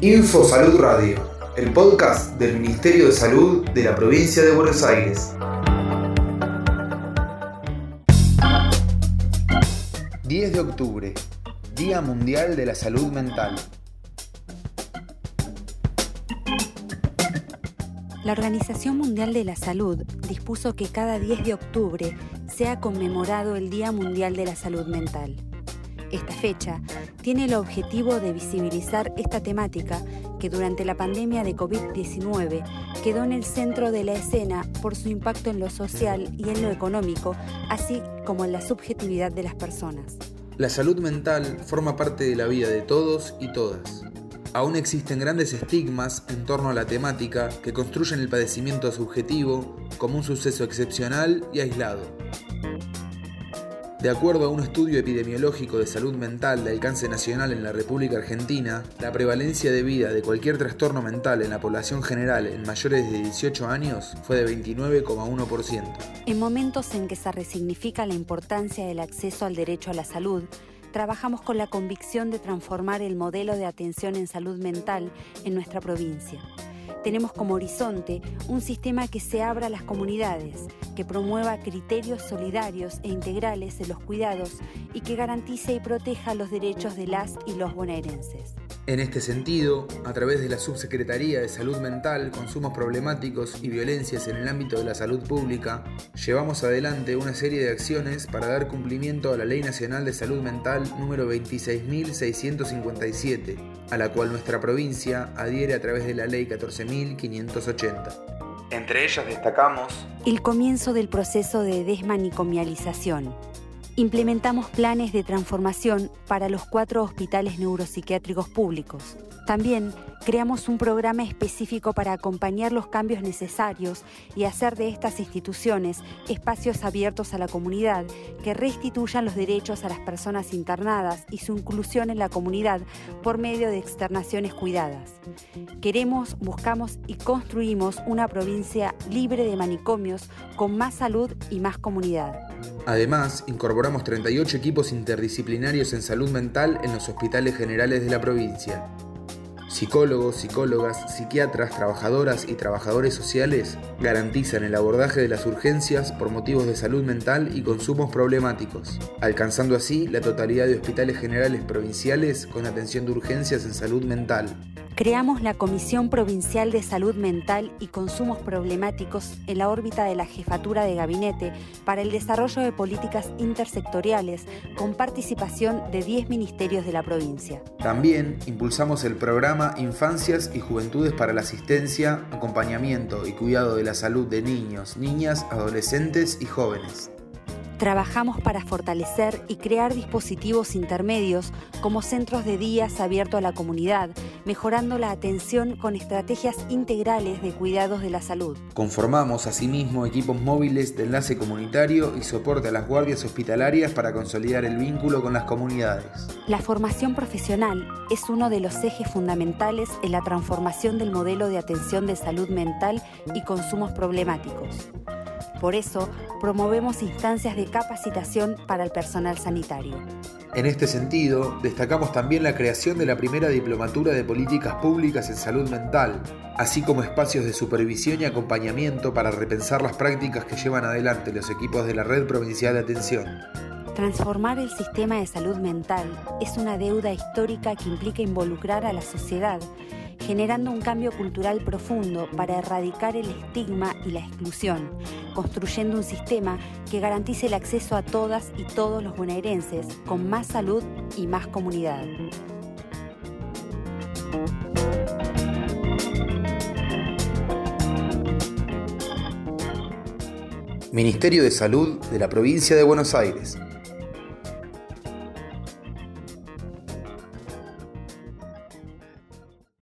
Info Salud Radio, el podcast del Ministerio de Salud de la provincia de Buenos Aires. 10 de octubre, Día Mundial de la Salud Mental. La Organización Mundial de la Salud dispuso que cada 10 de octubre sea conmemorado el Día Mundial de la Salud Mental. Esta fecha tiene el objetivo de visibilizar esta temática que durante la pandemia de COVID-19 quedó en el centro de la escena por su impacto en lo social y en lo económico, así como en la subjetividad de las personas. La salud mental forma parte de la vida de todos y todas. Aún existen grandes estigmas en torno a la temática que construyen el padecimiento subjetivo como un suceso excepcional y aislado. De acuerdo a un estudio epidemiológico de salud mental de alcance nacional en la República Argentina, la prevalencia de vida de cualquier trastorno mental en la población general en mayores de 18 años fue de 29,1%. En momentos en que se resignifica la importancia del acceso al derecho a la salud, trabajamos con la convicción de transformar el modelo de atención en salud mental en nuestra provincia tenemos como horizonte un sistema que se abra a las comunidades, que promueva criterios solidarios e integrales en los cuidados y que garantice y proteja los derechos de las y los bonaerenses. En este sentido, a través de la Subsecretaría de Salud Mental, Consumos Problemáticos y Violencias en el ámbito de la salud pública, llevamos adelante una serie de acciones para dar cumplimiento a la Ley Nacional de Salud Mental número 26.657, a la cual nuestra provincia adhiere a través de la Ley 14.580. Entre ellas destacamos el comienzo del proceso de desmanicomialización implementamos planes de transformación para los cuatro hospitales neuropsiquiátricos públicos. También creamos un programa específico para acompañar los cambios necesarios y hacer de estas instituciones espacios abiertos a la comunidad que restituyan los derechos a las personas internadas y su inclusión en la comunidad por medio de externaciones cuidadas. Queremos, buscamos y construimos una provincia libre de manicomios con más salud y más comunidad. Además, incorporamos 38 equipos interdisciplinarios en salud mental en los hospitales generales de la provincia. Psicólogos, psicólogas, psiquiatras, trabajadoras y trabajadores sociales garantizan el abordaje de las urgencias por motivos de salud mental y consumos problemáticos, alcanzando así la totalidad de hospitales generales provinciales con atención de urgencias en salud mental creamos la Comisión Provincial de Salud Mental y Consumos Problemáticos en la órbita de la Jefatura de Gabinete para el desarrollo de políticas intersectoriales con participación de 10 ministerios de la provincia. También impulsamos el programa Infancias y Juventudes para la Asistencia, Acompañamiento y Cuidado de la Salud de Niños, Niñas, Adolescentes y Jóvenes. Trabajamos para fortalecer y crear dispositivos intermedios como centros de días abiertos a la comunidad, mejorando la atención con estrategias integrales de cuidados de la salud. Conformamos asimismo equipos móviles de enlace comunitario y soporte a las guardias hospitalarias para consolidar el vínculo con las comunidades. La formación profesional es uno de los ejes fundamentales en la transformación del modelo de atención de salud mental y consumos problemáticos. Por eso, promovemos instancias de capacitación para el personal sanitario. En este sentido, destacamos también la creación de la primera diplomatura de políticas públicas en salud mental, así como espacios de supervisión y acompañamiento para repensar las prácticas que llevan adelante los equipos de la Red Provincial de Atención. Transformar el sistema de salud mental es una deuda histórica que implica involucrar a la sociedad generando un cambio cultural profundo para erradicar el estigma y la exclusión, construyendo un sistema que garantice el acceso a todas y todos los bonaerenses con más salud y más comunidad. Ministerio de Salud de la Provincia de Buenos Aires.